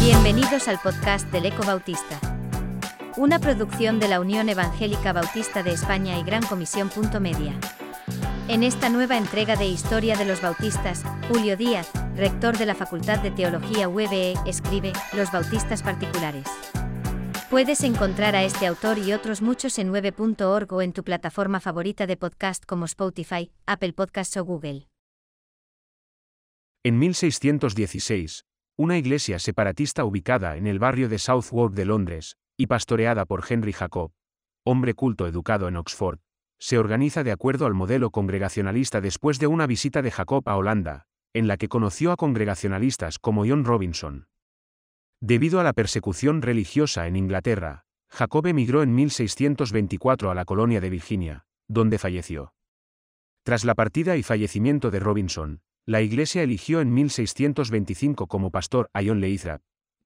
Bienvenidos al podcast del Eco Bautista. Una producción de la Unión Evangélica Bautista de España y Gran Comisión. Media. En esta nueva entrega de Historia de los Bautistas, Julio Díaz, rector de la Facultad de Teología UBE, escribe Los Bautistas Particulares. Puedes encontrar a este autor y otros muchos en 9.org o en tu plataforma favorita de podcast como Spotify, Apple Podcasts o Google. En 1616, una iglesia separatista ubicada en el barrio de Southwark de Londres, y pastoreada por Henry Jacob, hombre culto educado en Oxford, se organiza de acuerdo al modelo congregacionalista después de una visita de Jacob a Holanda, en la que conoció a congregacionalistas como John Robinson. Debido a la persecución religiosa en Inglaterra, Jacob emigró en 1624 a la colonia de Virginia, donde falleció. Tras la partida y fallecimiento de Robinson, la Iglesia eligió en 1625 como pastor a John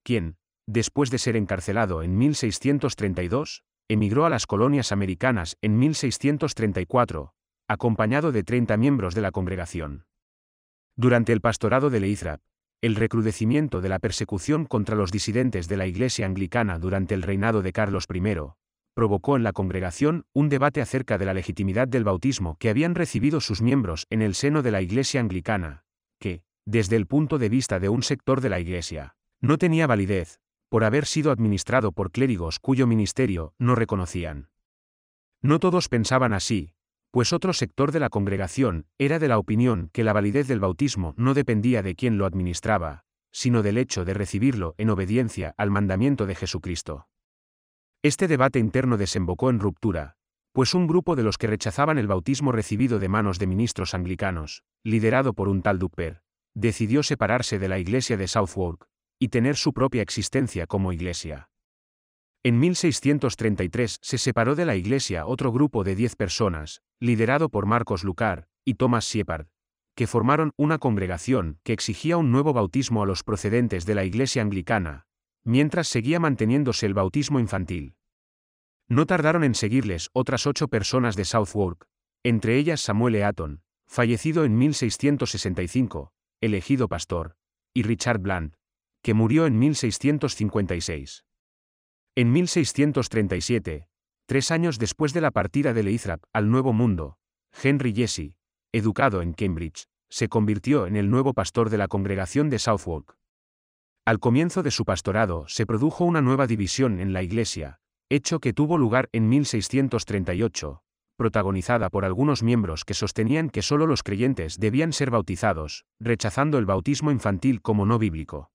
quien, después de ser encarcelado en 1632, emigró a las colonias americanas en 1634, acompañado de 30 miembros de la congregación. Durante el pastorado de Leithrap, el recrudecimiento de la persecución contra los disidentes de la Iglesia anglicana durante el reinado de Carlos I, provocó en la congregación un debate acerca de la legitimidad del bautismo que habían recibido sus miembros en el seno de la Iglesia anglicana, que, desde el punto de vista de un sector de la Iglesia, no tenía validez, por haber sido administrado por clérigos cuyo ministerio no reconocían. No todos pensaban así, pues otro sector de la congregación era de la opinión que la validez del bautismo no dependía de quien lo administraba, sino del hecho de recibirlo en obediencia al mandamiento de Jesucristo. Este debate interno desembocó en ruptura, pues un grupo de los que rechazaban el bautismo recibido de manos de ministros anglicanos, liderado por un tal Dupper, decidió separarse de la iglesia de Southwark, y tener su propia existencia como iglesia. En 1633 se separó de la iglesia otro grupo de diez personas, liderado por Marcos Lucar y Thomas Shepard, que formaron una congregación que exigía un nuevo bautismo a los procedentes de la iglesia anglicana, mientras seguía manteniéndose el bautismo infantil. No tardaron en seguirles otras ocho personas de Southwark, entre ellas Samuel Eaton, fallecido en 1665, elegido pastor, y Richard Bland, que murió en 1656. En 1637, tres años después de la partida de Leithrap al Nuevo Mundo, Henry Jesse, educado en Cambridge, se convirtió en el nuevo pastor de la congregación de Southwark. Al comienzo de su pastorado se produjo una nueva división en la iglesia, hecho que tuvo lugar en 1638, protagonizada por algunos miembros que sostenían que solo los creyentes debían ser bautizados, rechazando el bautismo infantil como no bíblico.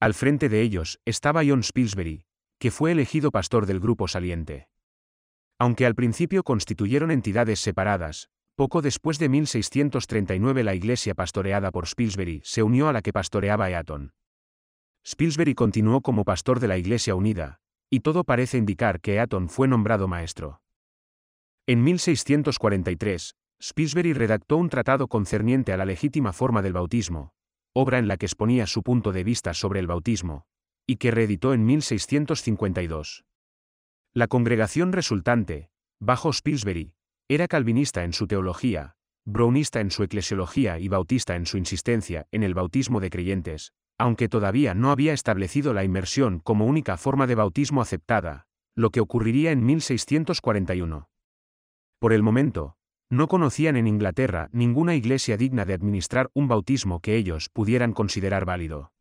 Al frente de ellos estaba John Spilsbury, que fue elegido pastor del grupo saliente. Aunque al principio constituyeron entidades separadas, poco después de 1639 la iglesia pastoreada por Spilsbury se unió a la que pastoreaba Eaton. Spilsbury continuó como pastor de la Iglesia Unida, y todo parece indicar que Eaton fue nombrado maestro. En 1643, Spilsbury redactó un tratado concerniente a la legítima forma del bautismo, obra en la que exponía su punto de vista sobre el bautismo, y que reeditó en 1652. La congregación resultante, bajo Spilsbury, era calvinista en su teología, brownista en su eclesiología y bautista en su insistencia en el bautismo de creyentes, aunque todavía no había establecido la inmersión como única forma de bautismo aceptada, lo que ocurriría en 1641. Por el momento, no conocían en Inglaterra ninguna iglesia digna de administrar un bautismo que ellos pudieran considerar válido.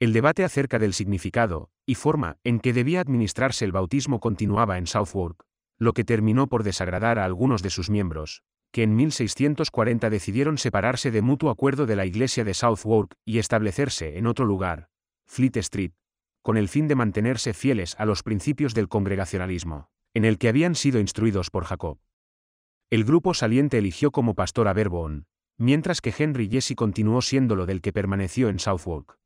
El debate acerca del significado y forma en que debía administrarse el bautismo continuaba en Southwark, lo que terminó por desagradar a algunos de sus miembros, que en 1640 decidieron separarse de mutuo acuerdo de la iglesia de Southwark y establecerse en otro lugar, Fleet Street, con el fin de mantenerse fieles a los principios del congregacionalismo, en el que habían sido instruidos por Jacob. El grupo saliente eligió como pastor a Verboon, mientras que Henry Jesse continuó siendo lo del que permaneció en Southwark.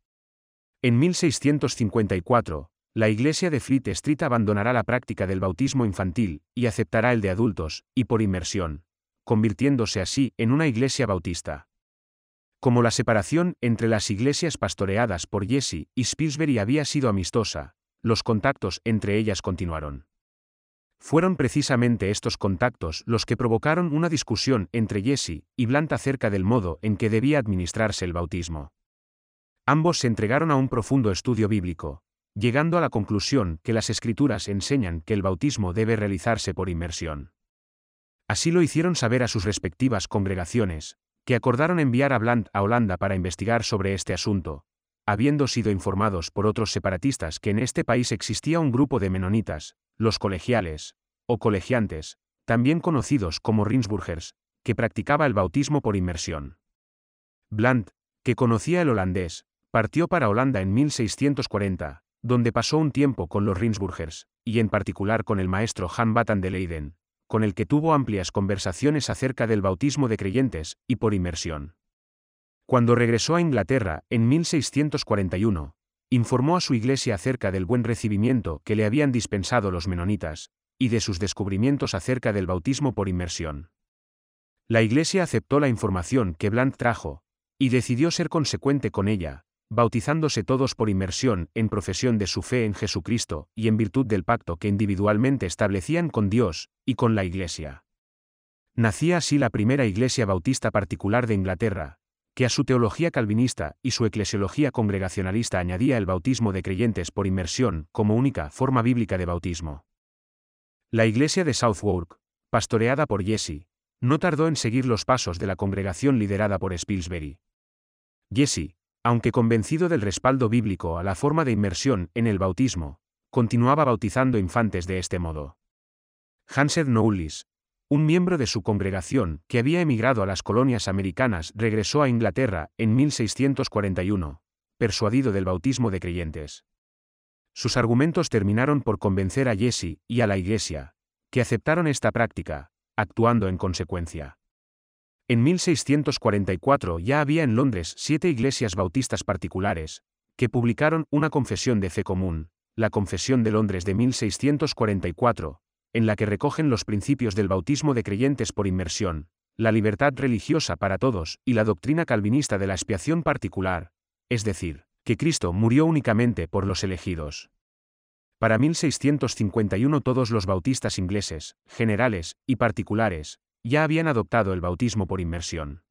En 1654, la iglesia de Fleet Street abandonará la práctica del bautismo infantil y aceptará el de adultos, y por inmersión, convirtiéndose así en una iglesia bautista. Como la separación entre las iglesias pastoreadas por Jesse y Spilsbury había sido amistosa, los contactos entre ellas continuaron. Fueron precisamente estos contactos los que provocaron una discusión entre Jesse y Blant acerca del modo en que debía administrarse el bautismo. Ambos se entregaron a un profundo estudio bíblico, llegando a la conclusión que las escrituras enseñan que el bautismo debe realizarse por inmersión. Así lo hicieron saber a sus respectivas congregaciones, que acordaron enviar a Blant a Holanda para investigar sobre este asunto, habiendo sido informados por otros separatistas que en este país existía un grupo de menonitas, los colegiales, o colegiantes, también conocidos como Rinsburgers, que practicaba el bautismo por inmersión. Blant, que conocía el holandés, partió para Holanda en 1640, donde pasó un tiempo con los Rinsburgers, y en particular con el maestro Han Batan de Leiden, con el que tuvo amplias conversaciones acerca del bautismo de creyentes y por inmersión. Cuando regresó a Inglaterra, en 1641, informó a su iglesia acerca del buen recibimiento que le habían dispensado los menonitas, y de sus descubrimientos acerca del bautismo por inmersión. La iglesia aceptó la información que Blant trajo, y decidió ser consecuente con ella, bautizándose todos por inmersión en profesión de su fe en Jesucristo y en virtud del pacto que individualmente establecían con Dios y con la iglesia. Nacía así la primera iglesia bautista particular de Inglaterra, que a su teología calvinista y su eclesiología congregacionalista añadía el bautismo de creyentes por inmersión como única forma bíblica de bautismo. La iglesia de Southwark, pastoreada por Jesse, no tardó en seguir los pasos de la congregación liderada por Spilsbury. Jesse, aunque convencido del respaldo bíblico a la forma de inmersión en el bautismo, continuaba bautizando infantes de este modo. Hansed Knowles, un miembro de su congregación, que había emigrado a las colonias americanas, regresó a Inglaterra en 1641, persuadido del bautismo de creyentes. Sus argumentos terminaron por convencer a Jesse y a la Iglesia, que aceptaron esta práctica, actuando en consecuencia. En 1644 ya había en Londres siete iglesias bautistas particulares, que publicaron una confesión de fe común, la Confesión de Londres de 1644, en la que recogen los principios del bautismo de creyentes por inmersión, la libertad religiosa para todos y la doctrina calvinista de la expiación particular, es decir, que Cristo murió únicamente por los elegidos. Para 1651 todos los bautistas ingleses, generales y particulares, ya habían adoptado el bautismo por inmersión.